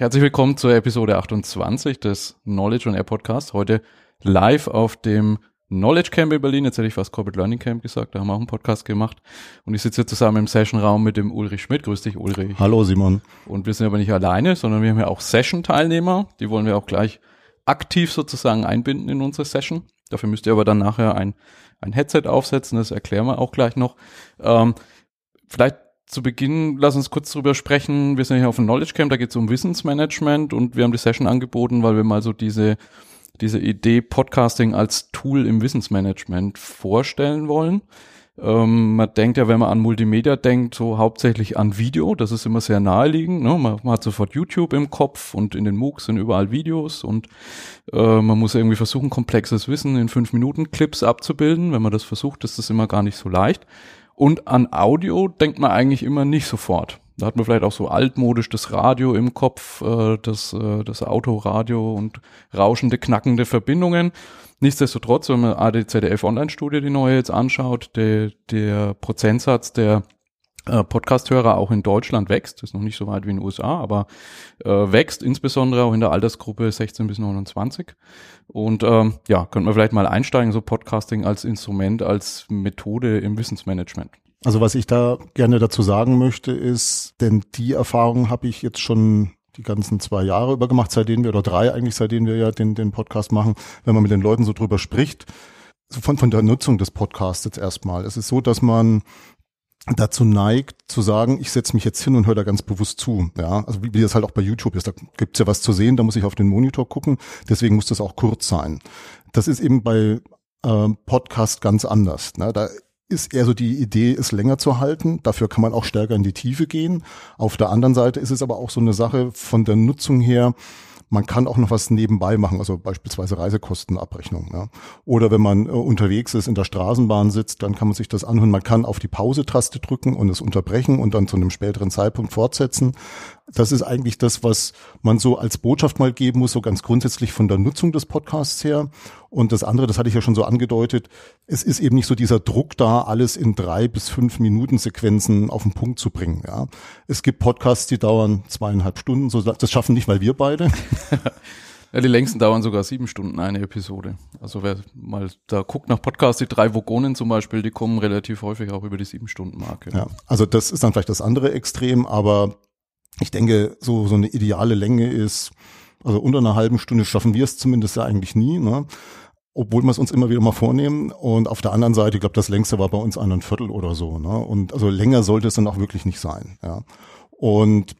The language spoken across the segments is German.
Herzlich willkommen zur Episode 28 des Knowledge on Air Podcast. Heute live auf dem Knowledge Camp in Berlin. Jetzt hätte ich fast Corporate Learning Camp gesagt. Da haben wir auch einen Podcast gemacht. Und ich sitze hier zusammen im Sessionraum mit dem Ulrich Schmidt. Grüß dich, Ulrich. Hallo, Simon. Und wir sind aber nicht alleine, sondern wir haben ja auch Session-Teilnehmer. Die wollen wir auch gleich aktiv sozusagen einbinden in unsere Session. Dafür müsst ihr aber dann nachher ein, ein Headset aufsetzen. Das erklären wir auch gleich noch. Ähm, vielleicht zu Beginn, lass uns kurz drüber sprechen. Wir sind hier auf dem Knowledge Camp, da geht es um Wissensmanagement und wir haben die Session angeboten, weil wir mal so diese, diese Idee Podcasting als Tool im Wissensmanagement vorstellen wollen. Ähm, man denkt ja, wenn man an Multimedia denkt, so hauptsächlich an Video. Das ist immer sehr naheliegend. Ne? Man, man, hat sofort YouTube im Kopf und in den MOOCs sind überall Videos und äh, man muss irgendwie versuchen, komplexes Wissen in fünf Minuten Clips abzubilden. Wenn man das versucht, ist das immer gar nicht so leicht. Und an Audio denkt man eigentlich immer nicht sofort. Da hat man vielleicht auch so altmodisch das Radio im Kopf, äh, das, äh, das Autoradio und rauschende, knackende Verbindungen. Nichtsdestotrotz, wenn man ADZDF Online-Studie, die neue jetzt anschaut, der, der Prozentsatz der äh, Podcast-Hörer auch in Deutschland wächst, ist noch nicht so weit wie in den USA, aber äh, wächst insbesondere auch in der Altersgruppe 16 bis 29. Und ähm, ja, könnte man vielleicht mal einsteigen, so Podcasting als Instrument, als Methode im Wissensmanagement. Also was ich da gerne dazu sagen möchte, ist, denn die Erfahrung habe ich jetzt schon die ganzen zwei Jahre über gemacht, seitdem wir, oder drei eigentlich, seitdem wir ja den, den Podcast machen, wenn man mit den Leuten so drüber spricht, von, von der Nutzung des Podcasts jetzt erstmal. Es ist so, dass man dazu neigt zu sagen, ich setze mich jetzt hin und höre da ganz bewusst zu. Ja, also wie, wie das halt auch bei YouTube ist. Da gibt's ja was zu sehen, da muss ich auf den Monitor gucken. Deswegen muss das auch kurz sein. Das ist eben bei äh, Podcast ganz anders. Ne? Da ist eher so die Idee, es länger zu halten. Dafür kann man auch stärker in die Tiefe gehen. Auf der anderen Seite ist es aber auch so eine Sache von der Nutzung her, man kann auch noch was nebenbei machen, also beispielsweise Reisekostenabrechnung. Ja. Oder wenn man äh, unterwegs ist, in der Straßenbahn sitzt, dann kann man sich das anhören. Man kann auf die Pause-Taste drücken und es unterbrechen und dann zu einem späteren Zeitpunkt fortsetzen. Das ist eigentlich das, was man so als Botschaft mal geben muss, so ganz grundsätzlich von der Nutzung des Podcasts her. Und das andere, das hatte ich ja schon so angedeutet, es ist eben nicht so dieser Druck da, alles in drei bis fünf Minuten Sequenzen auf den Punkt zu bringen. Ja. Es gibt Podcasts, die dauern zweieinhalb Stunden, so, das schaffen nicht mal wir beide. Ja, die längsten dauern sogar sieben Stunden eine Episode. Also wer mal da guckt nach Podcasts, die drei Vogonen zum Beispiel, die kommen relativ häufig auch über die sieben Stunden Marke. Ja, also das ist dann vielleicht das andere Extrem, aber ich denke, so, so eine ideale Länge ist, also unter einer halben Stunde schaffen wir es zumindest ja eigentlich nie, ne? Obwohl wir es uns immer wieder mal vornehmen. Und auf der anderen Seite, ich glaube, das längste war bei uns ein Viertel oder so. Ne? Und also länger sollte es dann auch wirklich nicht sein. Ja. Und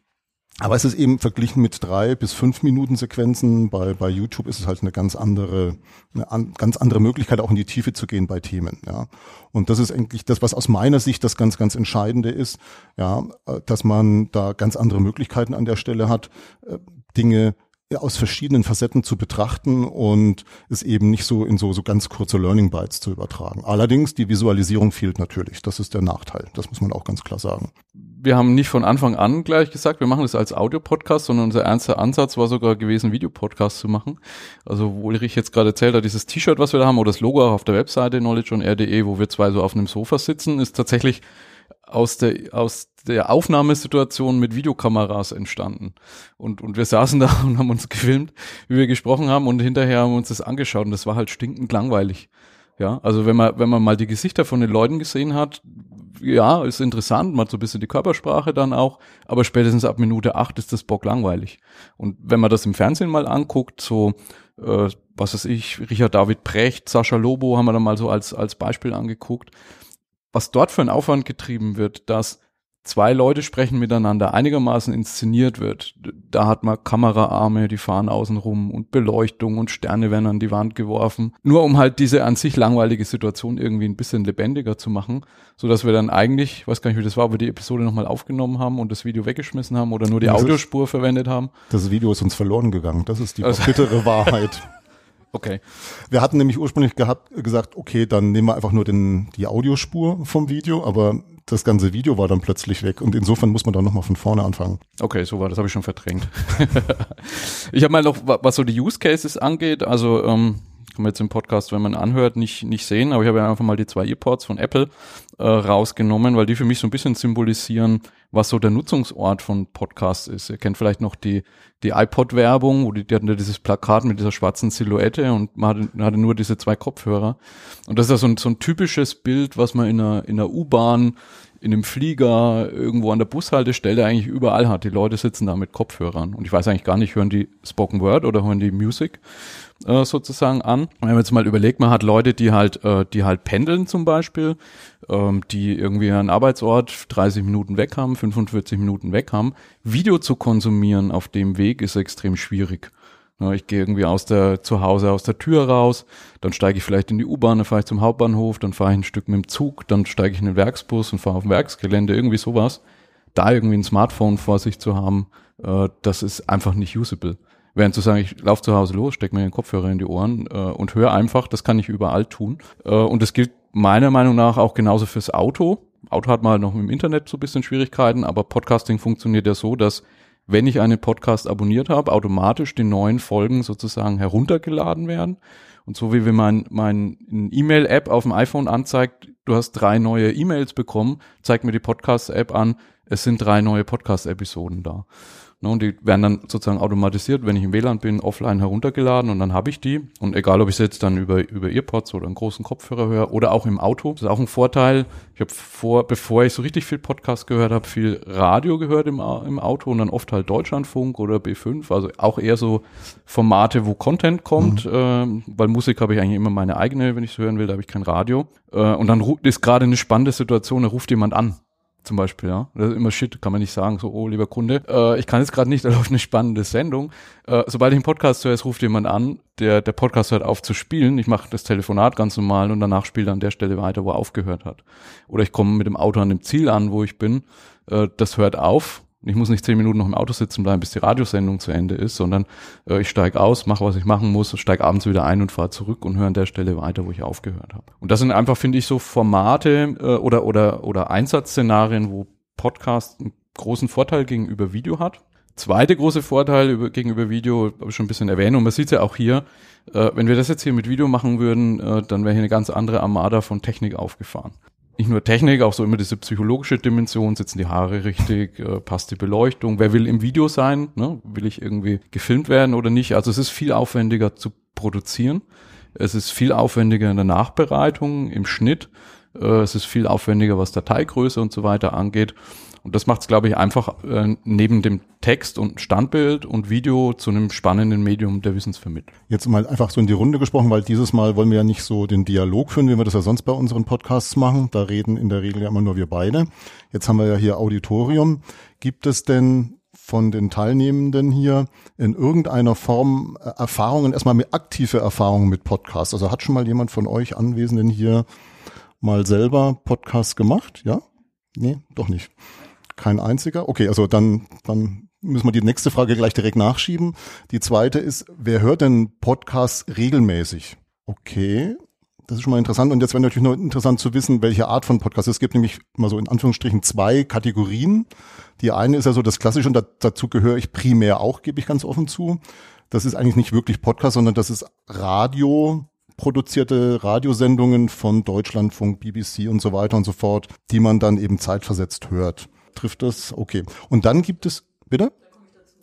aber es ist eben verglichen mit drei bis fünf Minuten Sequenzen. Bei, bei YouTube ist es halt eine ganz andere, eine an, ganz andere Möglichkeit, auch in die Tiefe zu gehen bei Themen. Ja. Und das ist eigentlich das, was aus meiner Sicht das ganz, ganz Entscheidende ist, ja, dass man da ganz andere Möglichkeiten an der Stelle hat, äh, Dinge aus verschiedenen Facetten zu betrachten und es eben nicht so in so, so ganz kurze Learning Bytes zu übertragen. Allerdings, die Visualisierung fehlt natürlich. Das ist der Nachteil. Das muss man auch ganz klar sagen. Wir haben nicht von Anfang an gleich gesagt, wir machen das als Audio-Podcast, sondern unser ernster Ansatz war sogar gewesen, Videopodcast zu machen. Also, wo ich jetzt gerade erzählt habe, dieses T-Shirt, was wir da haben, oder das Logo auch auf der Webseite knowledgeonr.de, wo wir zwei so auf einem Sofa sitzen, ist tatsächlich aus der, aus der Aufnahmesituation mit Videokameras entstanden. Und, und wir saßen da und haben uns gefilmt, wie wir gesprochen haben und hinterher haben wir uns das angeschaut und das war halt stinkend langweilig. Ja, also wenn man, wenn man mal die Gesichter von den Leuten gesehen hat, ja, ist interessant, mal so ein bisschen die Körpersprache dann auch, aber spätestens ab Minute acht ist das Bock langweilig. Und wenn man das im Fernsehen mal anguckt, so, äh, was weiß ich, Richard David Precht, Sascha Lobo haben wir dann mal so als, als Beispiel angeguckt, was dort für ein Aufwand getrieben wird, dass zwei Leute sprechen miteinander, einigermaßen inszeniert wird. Da hat man Kameraarme, die fahren außen rum und Beleuchtung und Sterne werden an die Wand geworfen. Nur um halt diese an sich langweilige Situation irgendwie ein bisschen lebendiger zu machen, so dass wir dann eigentlich, weiß gar nicht, wie das war, ob wir die Episode nochmal aufgenommen haben und das Video weggeschmissen haben oder nur die das Audiospur ist, verwendet haben. Das Video ist uns verloren gegangen. Das ist die also, bittere Wahrheit. Okay. Wir hatten nämlich ursprünglich gehabt, gesagt, okay, dann nehmen wir einfach nur den, die Audiospur vom Video, aber das ganze Video war dann plötzlich weg und insofern muss man dann nochmal von vorne anfangen. Okay, so war das, habe ich schon verdrängt. ich habe mal noch, was so die Use Cases angeht, also ähm, kann man jetzt im Podcast, wenn man anhört, nicht, nicht sehen, aber ich habe ja einfach mal die zwei Earpods von Apple äh, rausgenommen, weil die für mich so ein bisschen symbolisieren, was so der Nutzungsort von Podcasts ist. Ihr kennt vielleicht noch die, die iPod-Werbung, wo die, die hatten ja dieses Plakat mit dieser schwarzen Silhouette und man hatte, man hatte nur diese zwei Kopfhörer. Und das ist ja so ein, so ein typisches Bild, was man in einer, in einer U-Bahn, in einem Flieger, irgendwo an der Bushaltestelle eigentlich überall hat. Die Leute sitzen da mit Kopfhörern. Und ich weiß eigentlich gar nicht, hören die Spoken Word oder hören die Music äh, sozusagen an. Wenn man jetzt mal überlegt, man hat Leute, die halt, äh, die halt pendeln zum Beispiel, ähm, die irgendwie einen Arbeitsort 30 Minuten weg haben, 45 Minuten weg haben. Video zu konsumieren auf dem Weg ist extrem schwierig. Ich gehe irgendwie aus der zu Hause aus der Tür raus, dann steige ich vielleicht in die U-Bahn, dann fahre ich zum Hauptbahnhof, dann fahre ich ein Stück mit dem Zug, dann steige ich in den Werksbus und fahre auf dem Werksgelände, irgendwie sowas. Da irgendwie ein Smartphone vor sich zu haben, äh, das ist einfach nicht usable. Während zu sagen, ich laufe zu Hause los, stecke mir den Kopfhörer in die Ohren äh, und höre einfach, das kann ich überall tun. Äh, und das gilt meiner Meinung nach auch genauso fürs Auto. Auto hat mal noch im Internet so ein bisschen Schwierigkeiten, aber Podcasting funktioniert ja so, dass wenn ich einen Podcast abonniert habe, automatisch die neuen Folgen sozusagen heruntergeladen werden. Und so wie wenn mein, mein E-Mail-App auf dem iPhone anzeigt, du hast drei neue E-Mails bekommen, zeigt mir die Podcast-App an, es sind drei neue Podcast-Episoden da. Ne, und die werden dann sozusagen automatisiert, wenn ich im WLAN bin, offline heruntergeladen und dann habe ich die. Und egal, ob ich es jetzt dann über, über Earpods oder einen großen Kopfhörer höre oder auch im Auto, das ist auch ein Vorteil. Ich habe vor, bevor ich so richtig viel Podcast gehört habe, viel Radio gehört im, im Auto und dann oft halt Deutschlandfunk oder B5, also auch eher so Formate, wo Content kommt, mhm. äh, weil Musik habe ich eigentlich immer meine eigene, wenn ich es hören will, da habe ich kein Radio. Äh, und dann ist gerade eine spannende Situation, da ruft jemand an zum Beispiel, ja. Das ist immer Shit, kann man nicht sagen, so, oh, lieber Kunde, äh, ich kann jetzt gerade nicht, da läuft eine spannende Sendung. Äh, sobald ich einen Podcast höre, es ruft jemand an, der, der Podcast hört auf zu spielen. Ich mache das Telefonat ganz normal und danach spiele an der Stelle weiter, wo er aufgehört hat. Oder ich komme mit dem Auto an dem Ziel an, wo ich bin. Äh, das hört auf ich muss nicht zehn Minuten noch im Auto sitzen bleiben, bis die Radiosendung zu Ende ist, sondern äh, ich steige aus, mache, was ich machen muss, steige abends wieder ein und fahre zurück und höre an der Stelle weiter, wo ich aufgehört habe. Und das sind einfach, finde ich, so Formate äh, oder, oder, oder Einsatzszenarien, wo Podcast einen großen Vorteil gegenüber Video hat. Zweite große Vorteil über, gegenüber Video, habe ich schon ein bisschen erwähnt, und man sieht ja auch hier, äh, wenn wir das jetzt hier mit Video machen würden, äh, dann wäre hier eine ganz andere Armada von Technik aufgefahren nicht nur Technik, auch so immer diese psychologische Dimension, sitzen die Haare richtig, äh, passt die Beleuchtung, wer will im Video sein, ne? will ich irgendwie gefilmt werden oder nicht. Also es ist viel aufwendiger zu produzieren, es ist viel aufwendiger in der Nachbereitung, im Schnitt, äh, es ist viel aufwendiger, was Dateigröße und so weiter angeht. Und das macht es, glaube ich, einfach äh, neben dem Text und Standbild und Video zu einem spannenden Medium der Wissensvermittlung. Jetzt mal einfach so in die Runde gesprochen, weil dieses Mal wollen wir ja nicht so den Dialog führen, wie wir das ja sonst bei unseren Podcasts machen. Da reden in der Regel ja immer nur wir beide. Jetzt haben wir ja hier Auditorium. Gibt es denn von den Teilnehmenden hier in irgendeiner Form äh, Erfahrungen, erstmal mit aktive Erfahrungen mit Podcasts? Also hat schon mal jemand von euch Anwesenden hier mal selber Podcasts gemacht? Ja? Nee, doch nicht. Kein einziger? Okay, also dann, dann müssen wir die nächste Frage gleich direkt nachschieben. Die zweite ist, wer hört denn Podcasts regelmäßig? Okay, das ist schon mal interessant. Und jetzt wäre natürlich noch interessant zu wissen, welche Art von Podcast. Es gibt nämlich mal so in Anführungsstrichen zwei Kategorien. Die eine ist ja so das Klassische und dazu gehöre ich primär auch, gebe ich ganz offen zu. Das ist eigentlich nicht wirklich Podcast, sondern das ist Radio, produzierte Radiosendungen von Deutschlandfunk, BBC und so weiter und so fort, die man dann eben zeitversetzt hört trifft das? Okay. Und dann gibt es, bitte?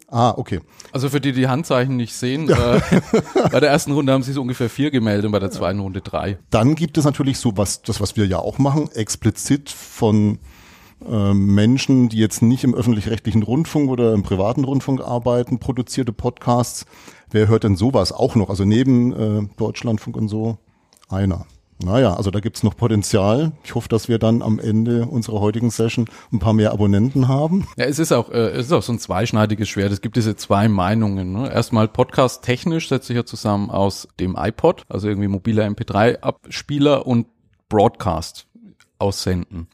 Ah, okay. Also für die, die Handzeichen nicht sehen, äh, bei der ersten Runde haben sie so ungefähr vier gemeldet und bei der zweiten Runde drei. Dann gibt es natürlich so was, das was wir ja auch machen, explizit von äh, Menschen, die jetzt nicht im öffentlich-rechtlichen Rundfunk oder im privaten Rundfunk arbeiten, produzierte Podcasts. Wer hört denn sowas auch noch? Also neben äh, Deutschlandfunk und so einer. Naja, also da gibt's noch Potenzial. Ich hoffe, dass wir dann am Ende unserer heutigen Session ein paar mehr Abonnenten haben. Ja, es ist auch, äh, es ist auch so ein zweischneidiges Schwert. Es gibt diese zwei Meinungen. Ne? Erstmal Podcast technisch setzt sich ja zusammen aus dem iPod, also irgendwie mobiler MP3-Abspieler und Broadcast aussenden.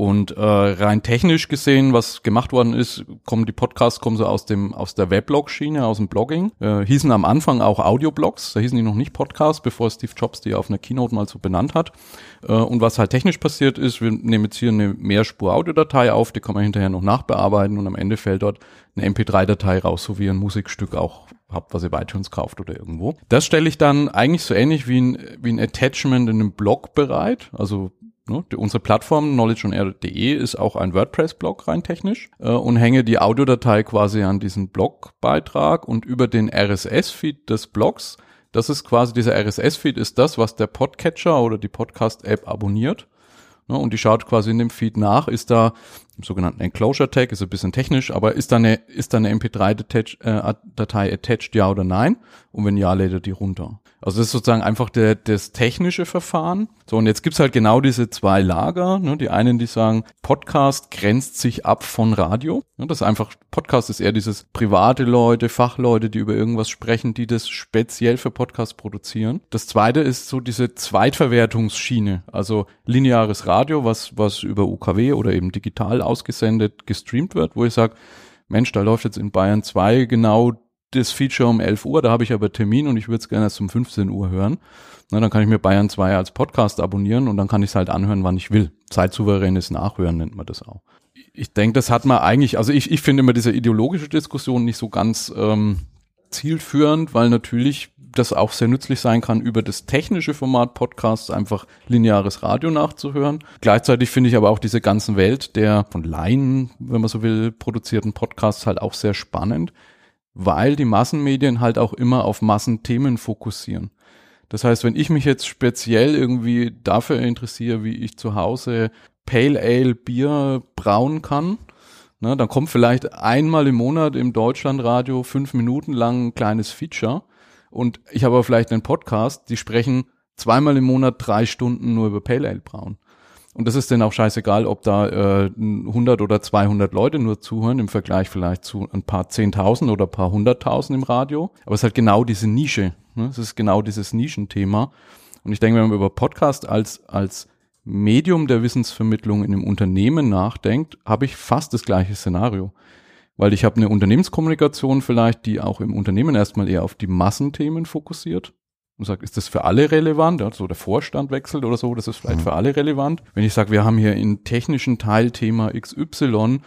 Und äh, rein technisch gesehen, was gemacht worden ist, kommen die Podcasts kommen so aus dem aus der Weblog-Schiene, aus dem Blogging. Äh, hießen am Anfang auch Audioblogs, da hießen die noch nicht Podcasts, bevor Steve Jobs die auf einer Keynote mal so benannt hat. Äh, und was halt technisch passiert ist, wir nehmen jetzt hier eine Mehrspur-Audiodatei auf, die kann man hinterher noch nachbearbeiten und am Ende fällt dort eine MP3-Datei raus, so wie ein Musikstück auch habt, was ihr bei iTunes kauft oder irgendwo. Das stelle ich dann eigentlich so ähnlich wie ein, wie ein Attachment in einem Blog bereit. Also Ne? Die, unsere Plattform knowledgeonair.de ist auch ein WordPress-Blog rein technisch äh, und hänge die Audiodatei quasi an diesen Blogbeitrag und über den RSS-Feed des Blogs. Das ist quasi dieser RSS-Feed ist das, was der Podcatcher oder die Podcast-App abonniert. Ne? Und die schaut quasi in dem Feed nach, ist da im sogenannten Enclosure Tag, ist ein bisschen technisch, aber ist da eine, ist da eine MP3-Datei äh, attached, ja oder nein? Und wenn ja, lädt er die runter. Also das ist sozusagen einfach der, das technische Verfahren. So, und jetzt gibt's halt genau diese zwei Lager. Ne? Die einen, die sagen, Podcast grenzt sich ab von Radio. Ne? Das ist einfach, Podcast ist eher dieses private Leute, Fachleute, die über irgendwas sprechen, die das speziell für Podcasts produzieren. Das zweite ist so diese Zweitverwertungsschiene, also lineares Radio, was, was über UKW oder eben digital ausgesendet, gestreamt wird, wo ich sage, Mensch, da läuft jetzt in Bayern 2 genau das Feature um 11 Uhr, da habe ich aber Termin und ich würde es gerne erst um 15 Uhr hören. Na, dann kann ich mir Bayern 2 als Podcast abonnieren und dann kann ich es halt anhören, wann ich will. Zeitsouveränes Nachhören nennt man das auch. Ich denke, das hat man eigentlich, also ich, ich finde immer diese ideologische Diskussion nicht so ganz ähm, zielführend, weil natürlich das auch sehr nützlich sein kann, über das technische Format Podcasts einfach lineares Radio nachzuhören. Gleichzeitig finde ich aber auch diese ganzen Welt der von Laien, wenn man so will, produzierten Podcasts halt auch sehr spannend weil die Massenmedien halt auch immer auf Massenthemen fokussieren. Das heißt, wenn ich mich jetzt speziell irgendwie dafür interessiere, wie ich zu Hause Pale Ale Bier brauen kann, ne, dann kommt vielleicht einmal im Monat im Deutschlandradio fünf Minuten lang ein kleines Feature und ich habe vielleicht einen Podcast, die sprechen zweimal im Monat drei Stunden nur über Pale Ale brauen. Und das ist denn auch scheißegal, ob da äh, 100 oder 200 Leute nur zuhören, im Vergleich vielleicht zu ein paar Zehntausend oder ein paar Hunderttausend im Radio. Aber es ist halt genau diese Nische. Ne? Es ist genau dieses Nischenthema. Und ich denke, wenn man über Podcast als, als Medium der Wissensvermittlung in einem Unternehmen nachdenkt, habe ich fast das gleiche Szenario. Weil ich habe eine Unternehmenskommunikation vielleicht, die auch im Unternehmen erstmal eher auf die Massenthemen fokussiert und sagt, ist das für alle relevant? Also der Vorstand wechselt oder so, das ist vielleicht mhm. für alle relevant. Wenn ich sage, wir haben hier in technischen Teilthema XY,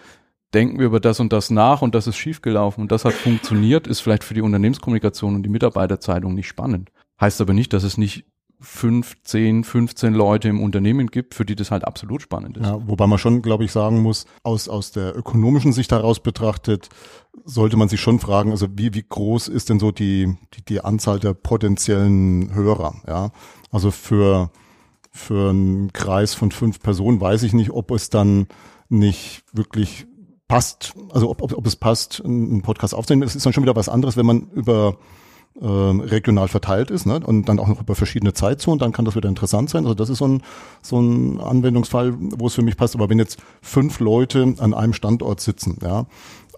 denken wir über das und das nach und das ist schiefgelaufen und das hat funktioniert, ist vielleicht für die Unternehmenskommunikation und die Mitarbeiterzeitung nicht spannend. Heißt aber nicht, dass es nicht fünf, zehn, 15 Leute im Unternehmen gibt, für die das halt absolut spannend ist. Ja, wobei man schon, glaube ich, sagen muss, aus, aus der ökonomischen Sicht heraus betrachtet, sollte man sich schon fragen, also wie, wie groß ist denn so die, die, die Anzahl der potenziellen Hörer, ja? Also für, für einen Kreis von fünf Personen weiß ich nicht, ob es dann nicht wirklich passt, also ob, ob, ob es passt, einen Podcast aufzunehmen. Es ist dann schon wieder was anderes, wenn man über äh, regional verteilt ist ne? und dann auch noch über verschiedene Zeitzonen, dann kann das wieder interessant sein. Also das ist so ein, so ein Anwendungsfall, wo es für mich passt. Aber wenn jetzt fünf Leute an einem Standort sitzen, ja,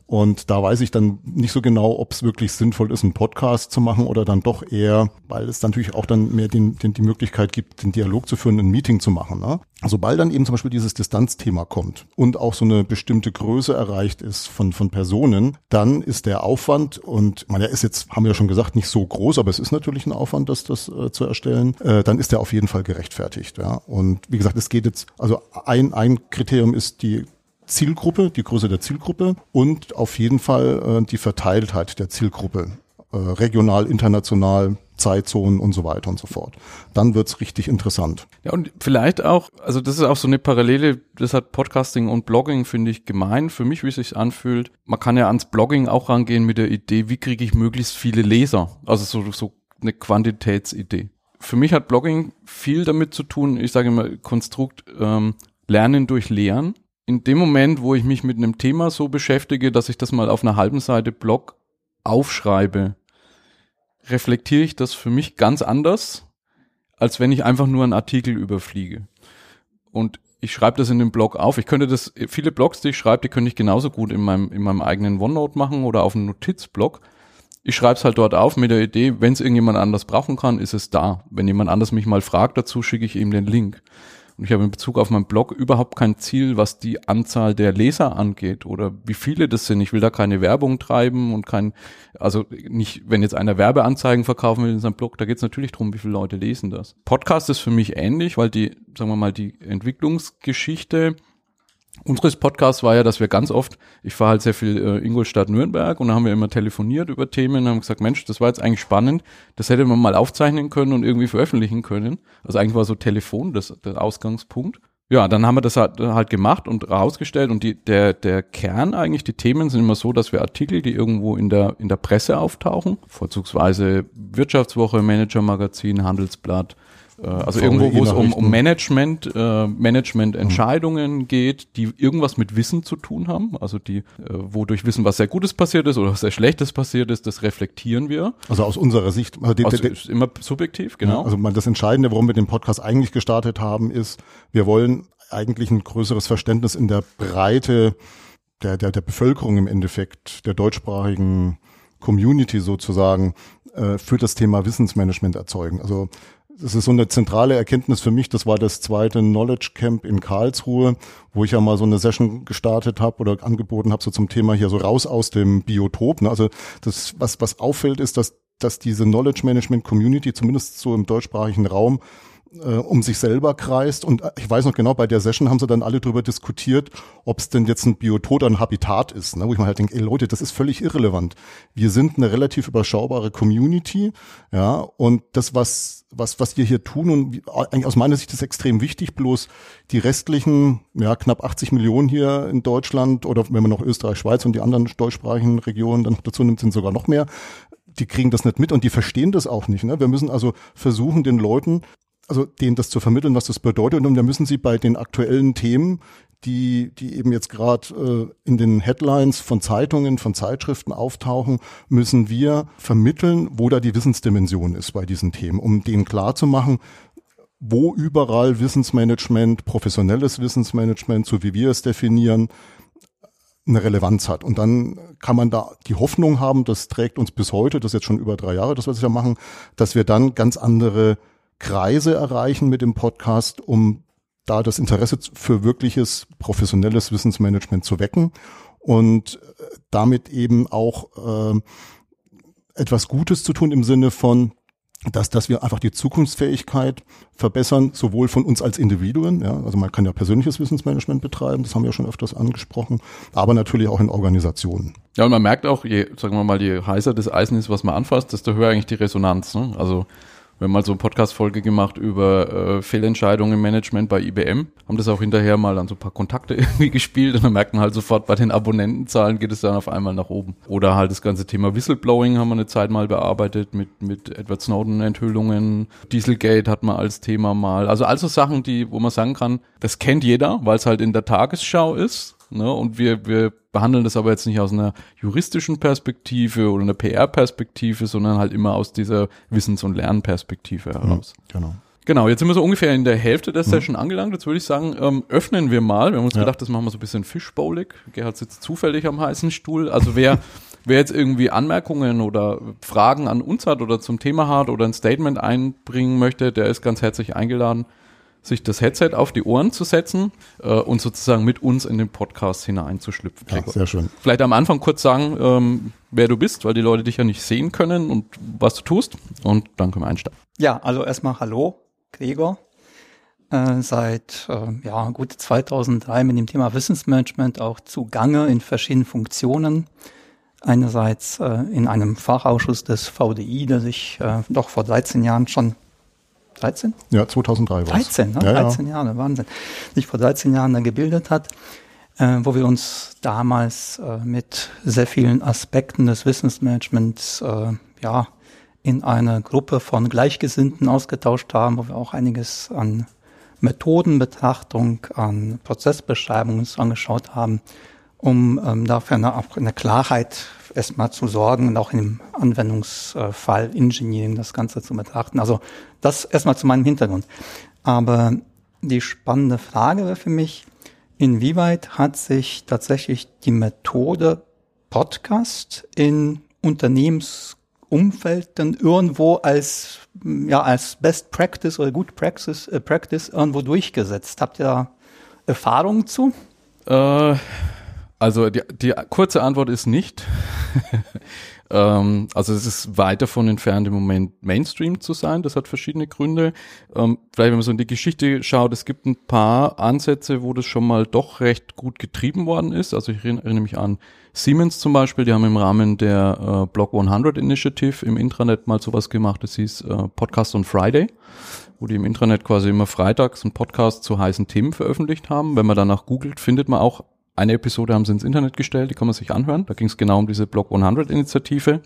und da weiß ich dann nicht so genau, ob es wirklich sinnvoll ist, einen Podcast zu machen oder dann doch eher, weil es natürlich auch dann mehr den, den, die Möglichkeit gibt, den Dialog zu führen, ein Meeting zu machen. Ne? Sobald dann eben zum Beispiel dieses Distanzthema kommt und auch so eine bestimmte Größe erreicht ist von, von Personen, dann ist der Aufwand und man ja ist jetzt, haben wir ja schon gesagt, nicht so groß, aber es ist natürlich ein Aufwand, das, das äh, zu erstellen, äh, dann ist der auf jeden Fall gerechtfertigt. Ja? Und wie gesagt, es geht jetzt, also ein, ein Kriterium ist die Zielgruppe, die Größe der Zielgruppe und auf jeden Fall äh, die Verteiltheit der Zielgruppe, äh, regional, international, Zeitzonen und so weiter und so fort. Dann wird's richtig interessant. Ja, und vielleicht auch, also das ist auch so eine Parallele, das hat Podcasting und Blogging, finde ich, gemein für mich, wie es sich anfühlt. Man kann ja ans Blogging auch rangehen mit der Idee, wie kriege ich möglichst viele Leser? Also so, so eine Quantitätsidee. Für mich hat Blogging viel damit zu tun, ich sage immer Konstrukt ähm, Lernen durch Lehren in dem Moment, wo ich mich mit einem Thema so beschäftige, dass ich das mal auf einer halben Seite Blog aufschreibe, reflektiere ich das für mich ganz anders, als wenn ich einfach nur einen Artikel überfliege. Und ich schreibe das in dem Blog auf. Ich könnte das, viele Blogs, die ich schreibe, die könnte ich genauso gut in meinem, in meinem eigenen OneNote machen oder auf einem Notizblog. Ich schreibe es halt dort auf mit der Idee, wenn es irgendjemand anders brauchen kann, ist es da. Wenn jemand anders mich mal fragt dazu, schicke ich ihm den Link. Und ich habe in Bezug auf meinen Blog überhaupt kein Ziel, was die Anzahl der Leser angeht oder wie viele das sind. Ich will da keine Werbung treiben und kein, also nicht, wenn jetzt einer Werbeanzeigen verkaufen will in seinem Blog, da geht es natürlich darum, wie viele Leute lesen das. Podcast ist für mich ähnlich, weil die, sagen wir mal, die Entwicklungsgeschichte Unseres Podcasts war ja, dass wir ganz oft, ich fahre halt sehr viel äh, Ingolstadt-Nürnberg und da haben wir immer telefoniert über Themen und haben gesagt, Mensch, das war jetzt eigentlich spannend, das hätte man mal aufzeichnen können und irgendwie veröffentlichen können. Also eigentlich war so Telefon das, der Ausgangspunkt. ja, dann haben wir das halt, halt gemacht und rausgestellt und die, der, der Kern eigentlich, die Themen sind immer so, dass wir Artikel, die irgendwo in der, in der Presse auftauchen, vorzugsweise Wirtschaftswoche, Manager-Magazin, Handelsblatt, äh, also irgendwo, wo es um, um Management, äh, Management-Entscheidungen mhm. geht, die irgendwas mit Wissen zu tun haben, also die, äh, wo durch Wissen was sehr Gutes passiert ist oder was sehr Schlechtes passiert ist, das reflektieren wir. Also aus unserer Sicht. Also den, also ist immer subjektiv, genau. Also das Entscheidende, warum wir den Podcast eigentlich gestartet haben, ist, wir wollen eigentlich ein größeres Verständnis in der Breite der, der, der Bevölkerung im Endeffekt, der deutschsprachigen Community sozusagen, äh, für das Thema Wissensmanagement erzeugen. Also das ist so eine zentrale Erkenntnis für mich. Das war das zweite Knowledge Camp in Karlsruhe, wo ich ja mal so eine Session gestartet habe oder angeboten habe, so zum Thema hier so raus aus dem Biotop. Ne? Also das, was, was auffällt, ist, dass, dass diese Knowledge Management Community, zumindest so im deutschsprachigen Raum, äh, um sich selber kreist. Und äh, ich weiß noch genau, bei der Session haben sie dann alle darüber diskutiert, ob es denn jetzt ein Biotop oder ein Habitat ist. Ne? Wo ich mir halt denke, ey Leute, das ist völlig irrelevant. Wir sind eine relativ überschaubare Community, ja, und das, was, was, was wir hier tun, und eigentlich aus meiner Sicht ist extrem wichtig, bloß die restlichen, ja, knapp 80 Millionen hier in Deutschland oder wenn man noch Österreich, Schweiz und die anderen deutschsprachigen Regionen dann dazu nimmt, sind sogar noch mehr, die kriegen das nicht mit und die verstehen das auch nicht. Ne? Wir müssen also versuchen, den Leuten also denen das zu vermitteln, was das bedeutet. Und da müssen sie bei den aktuellen Themen, die, die eben jetzt gerade äh, in den Headlines von Zeitungen, von Zeitschriften auftauchen, müssen wir vermitteln, wo da die Wissensdimension ist bei diesen Themen, um denen klarzumachen, wo überall Wissensmanagement, professionelles Wissensmanagement, so wie wir es definieren, eine Relevanz hat. Und dann kann man da die Hoffnung haben, das trägt uns bis heute, das ist jetzt schon über drei Jahre, das was wir machen, dass wir dann ganz andere Kreise erreichen mit dem Podcast, um da das Interesse für wirkliches professionelles Wissensmanagement zu wecken und äh, damit eben auch äh, etwas Gutes zu tun im Sinne von, dass, dass wir einfach die Zukunftsfähigkeit verbessern, sowohl von uns als Individuen, ja, also man kann ja persönliches Wissensmanagement betreiben, das haben wir ja schon öfters angesprochen, aber natürlich auch in Organisationen. Ja, und man merkt auch, je, sagen wir mal, je heißer das Eisen ist, was man anfasst, desto höher eigentlich die Resonanz. Ne? Also wir haben mal so eine Podcast-Folge gemacht über äh, Fehlentscheidungen im Management bei IBM, haben das auch hinterher mal an so ein paar Kontakte irgendwie gespielt und dann merkt man halt sofort, bei den Abonnentenzahlen geht es dann auf einmal nach oben. Oder halt das ganze Thema Whistleblowing haben wir eine Zeit mal bearbeitet mit, mit Edward Snowden-Enthüllungen. Dieselgate hat man als Thema mal. Also also Sachen, die, wo man sagen kann, das kennt jeder, weil es halt in der Tagesschau ist Ne? Und wir, wir behandeln das aber jetzt nicht aus einer juristischen Perspektive oder einer PR-Perspektive, sondern halt immer aus dieser Wissens- und Lernperspektive heraus. Ja, genau. Genau, jetzt sind wir so ungefähr in der Hälfte der mhm. Session mhm. angelangt. Jetzt würde ich sagen, ähm, öffnen wir mal. Wir haben uns ja. gedacht, das machen wir so ein bisschen fischbowlig. Gerhard sitzt zufällig am heißen Stuhl. Also wer, wer jetzt irgendwie Anmerkungen oder Fragen an uns hat oder zum Thema hat oder ein Statement einbringen möchte, der ist ganz herzlich eingeladen, sich das Headset auf die Ohren zu setzen äh, und sozusagen mit uns in den Podcast hineinzuschlüpfen. Ja, sehr schön. Vielleicht am Anfang kurz sagen, ähm, wer du bist, weil die Leute dich ja nicht sehen können und was du tust. Und dann können wir einsteigen. Ja, also erstmal Hallo, Gregor. Äh, seit äh, ja, gut 2003 mit dem Thema Wissensmanagement auch zugange in verschiedenen Funktionen. Einerseits äh, in einem Fachausschuss des VDI, der sich äh, doch vor 13 Jahren schon 13? Ja, 2003 war es. 13, ne? Ja, 13 ja. Jahre, Wahnsinn. Sich vor 13 Jahren da gebildet hat, äh, wo wir uns damals äh, mit sehr vielen Aspekten des Wissensmanagements äh, ja, in einer Gruppe von Gleichgesinnten ausgetauscht haben, wo wir auch einiges an Methodenbetrachtung, an Prozessbeschreibungen uns angeschaut haben, um ähm, dafür eine, auch eine Klarheit erstmal zu sorgen und auch im Anwendungsfall Engineering das Ganze zu betrachten. Also das erstmal zu meinem Hintergrund. Aber die spannende Frage wäre für mich, inwieweit hat sich tatsächlich die Methode Podcast in Unternehmensumfeld dann irgendwo als ja als Best Practice oder Good Practice, äh, Practice irgendwo durchgesetzt? Habt ihr da Erfahrungen zu? Äh, also die, die kurze Antwort ist nicht. ähm, also es ist weit davon entfernt, im Moment Mainstream zu sein. Das hat verschiedene Gründe. Ähm, vielleicht, wenn man so in die Geschichte schaut, es gibt ein paar Ansätze, wo das schon mal doch recht gut getrieben worden ist. Also ich erinnere mich an Siemens zum Beispiel, die haben im Rahmen der äh, Block 100 Initiative im Intranet mal sowas gemacht. Das hieß äh, Podcast on Friday wo die im Intranet quasi immer freitags einen Podcast zu heißen Themen veröffentlicht haben. Wenn man danach googelt, findet man auch eine Episode haben sie ins Internet gestellt, die kann man sich anhören. Da ging es genau um diese Block 100 Initiative.